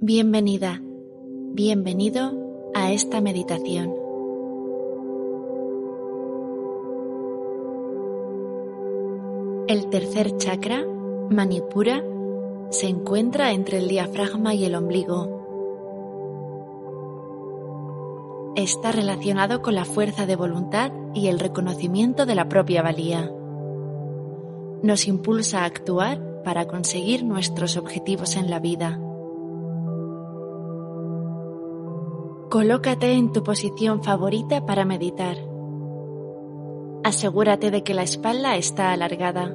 Bienvenida, bienvenido a esta meditación. El tercer chakra, Manipura, se encuentra entre el diafragma y el ombligo. Está relacionado con la fuerza de voluntad y el reconocimiento de la propia valía. Nos impulsa a actuar para conseguir nuestros objetivos en la vida. Colócate en tu posición favorita para meditar. Asegúrate de que la espalda está alargada.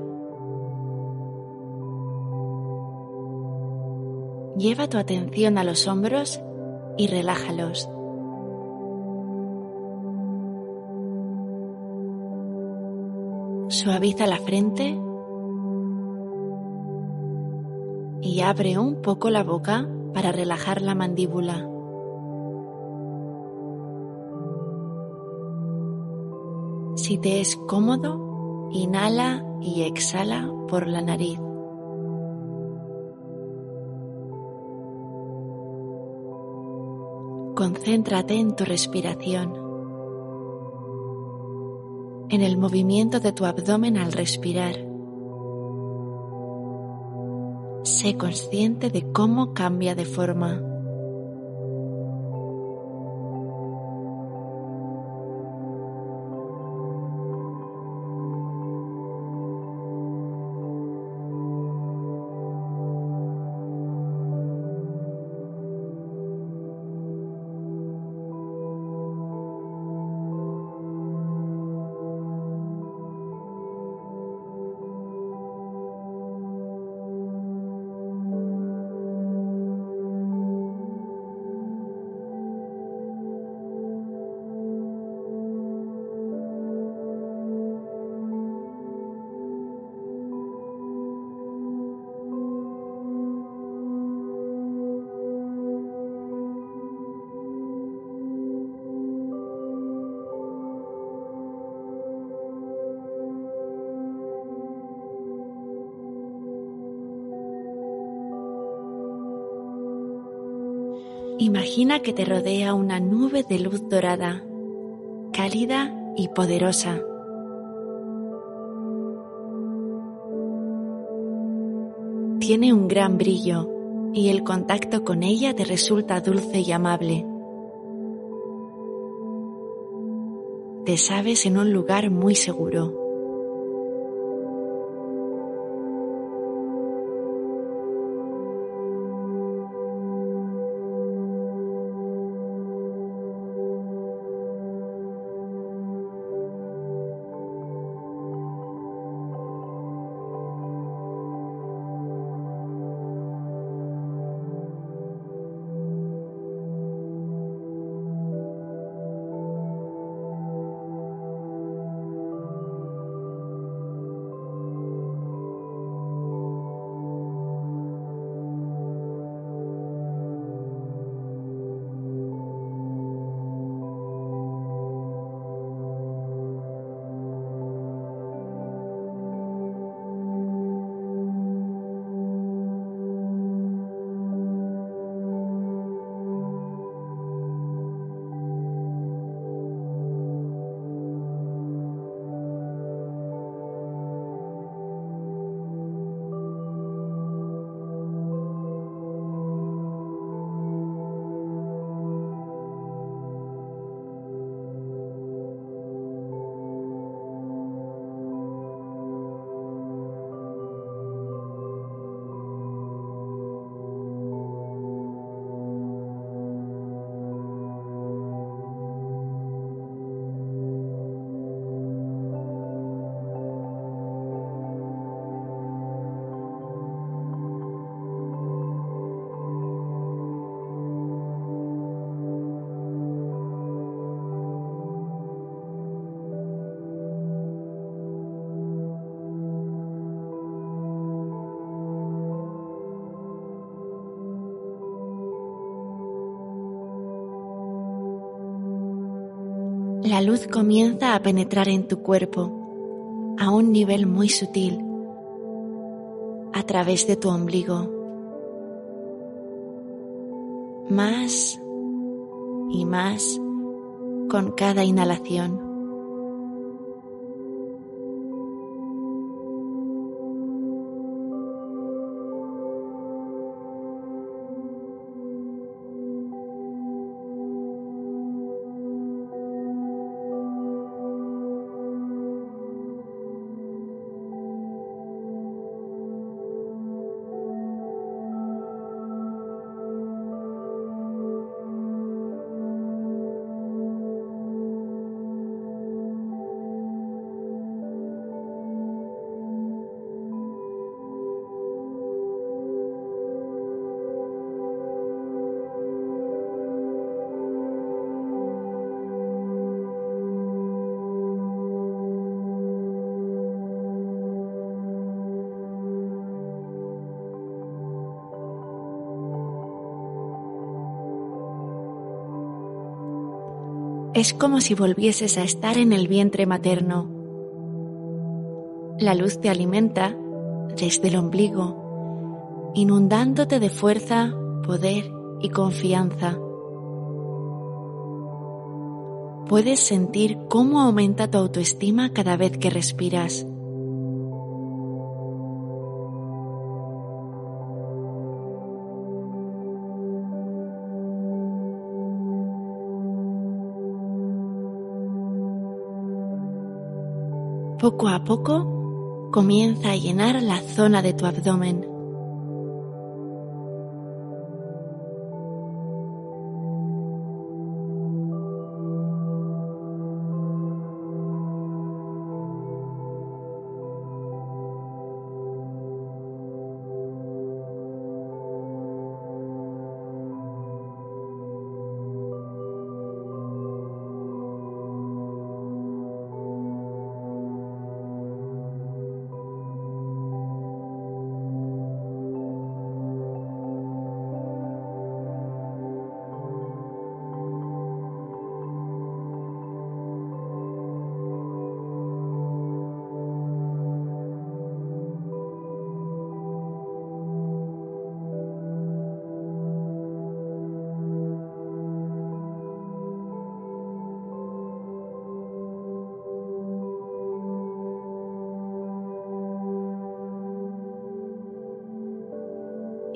Lleva tu atención a los hombros y relájalos. Suaviza la frente y abre un poco la boca para relajar la mandíbula. Si te es cómodo, inhala y exhala por la nariz. Concéntrate en tu respiración, en el movimiento de tu abdomen al respirar. Sé consciente de cómo cambia de forma. Imagina que te rodea una nube de luz dorada, cálida y poderosa. Tiene un gran brillo y el contacto con ella te resulta dulce y amable. Te sabes en un lugar muy seguro. La luz comienza a penetrar en tu cuerpo a un nivel muy sutil a través de tu ombligo. Más y más con cada inhalación. Es como si volvieses a estar en el vientre materno. La luz te alimenta desde el ombligo, inundándote de fuerza, poder y confianza. Puedes sentir cómo aumenta tu autoestima cada vez que respiras. Poco a poco comienza a llenar la zona de tu abdomen.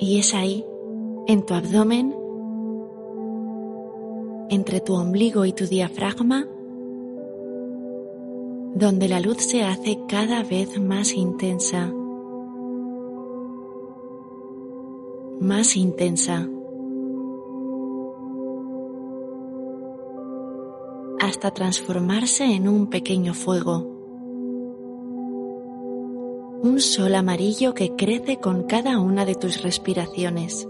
Y es ahí, en tu abdomen, entre tu ombligo y tu diafragma, donde la luz se hace cada vez más intensa, más intensa, hasta transformarse en un pequeño fuego un sol amarillo que crece con cada una de tus respiraciones.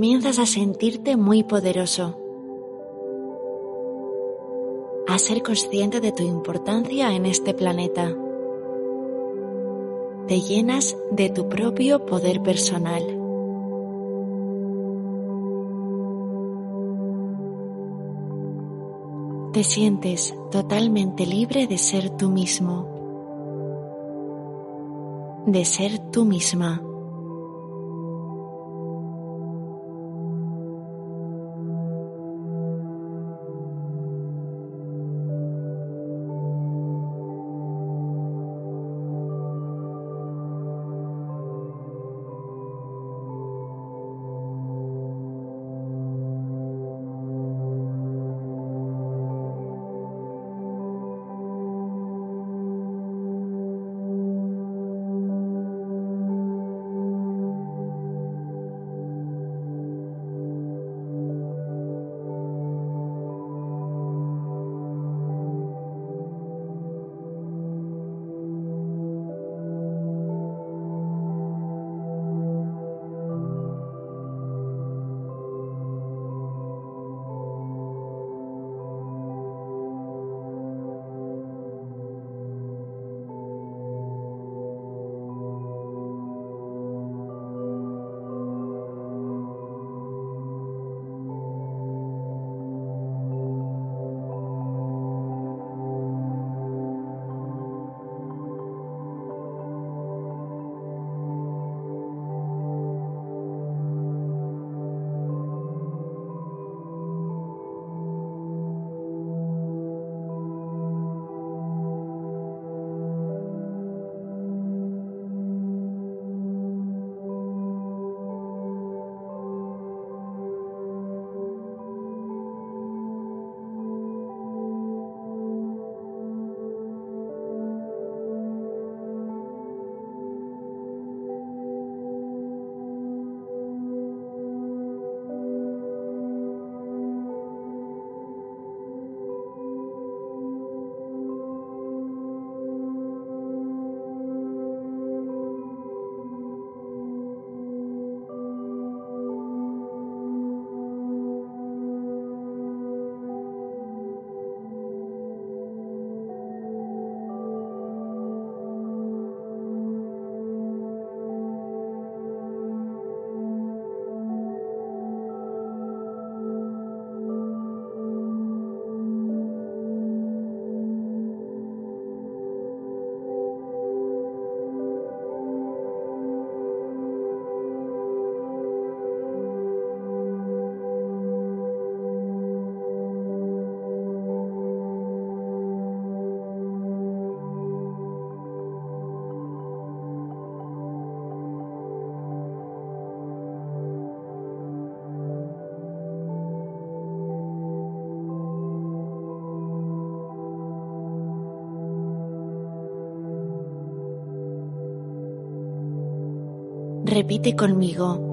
Comienzas a sentirte muy poderoso, a ser consciente de tu importancia en este planeta. Te llenas de tu propio poder personal. Te sientes totalmente libre de ser tú mismo, de ser tú misma. Repite conmigo.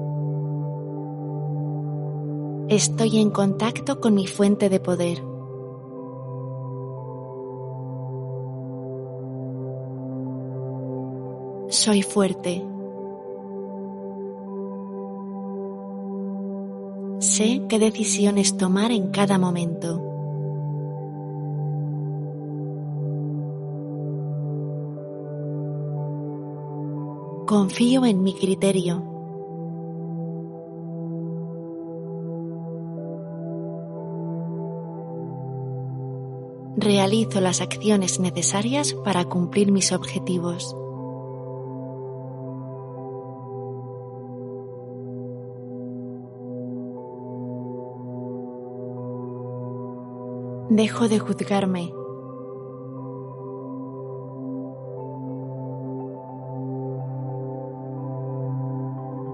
Estoy en contacto con mi fuente de poder. Soy fuerte. Sé qué decisiones tomar en cada momento. Confío en mi criterio. Realizo las acciones necesarias para cumplir mis objetivos. Dejo de juzgarme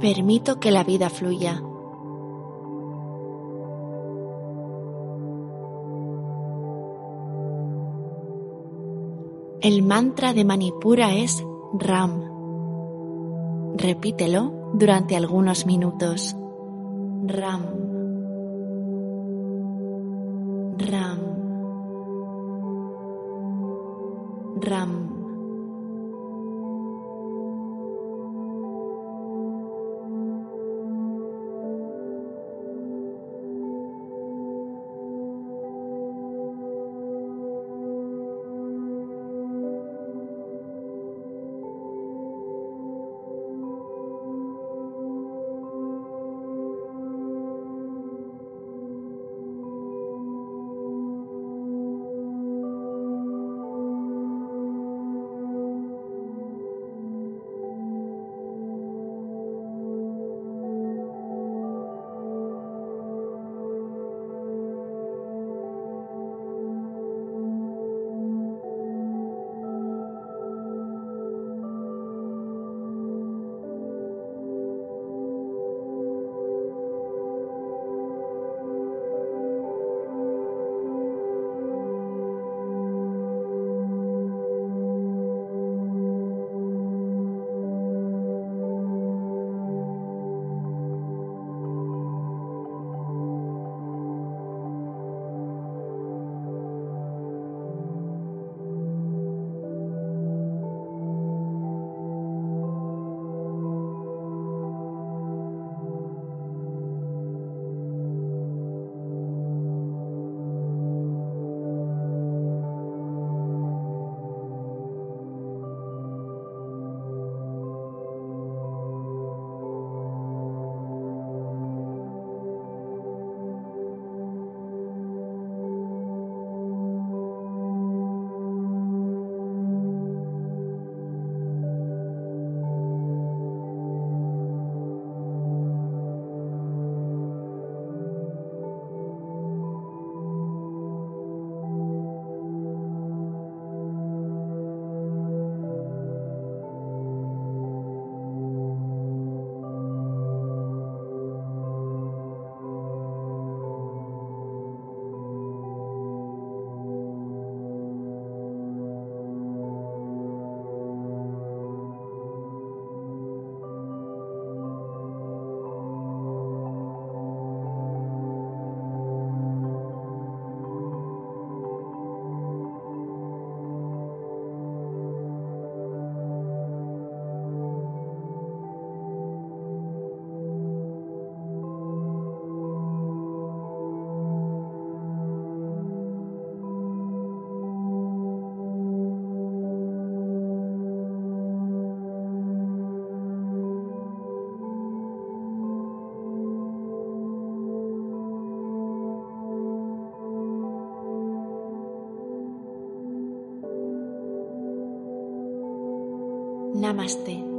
Permito que la vida fluya. El mantra de Manipura es Ram. Repítelo durante algunos minutos. Ram. Ram. Ram. Namaste.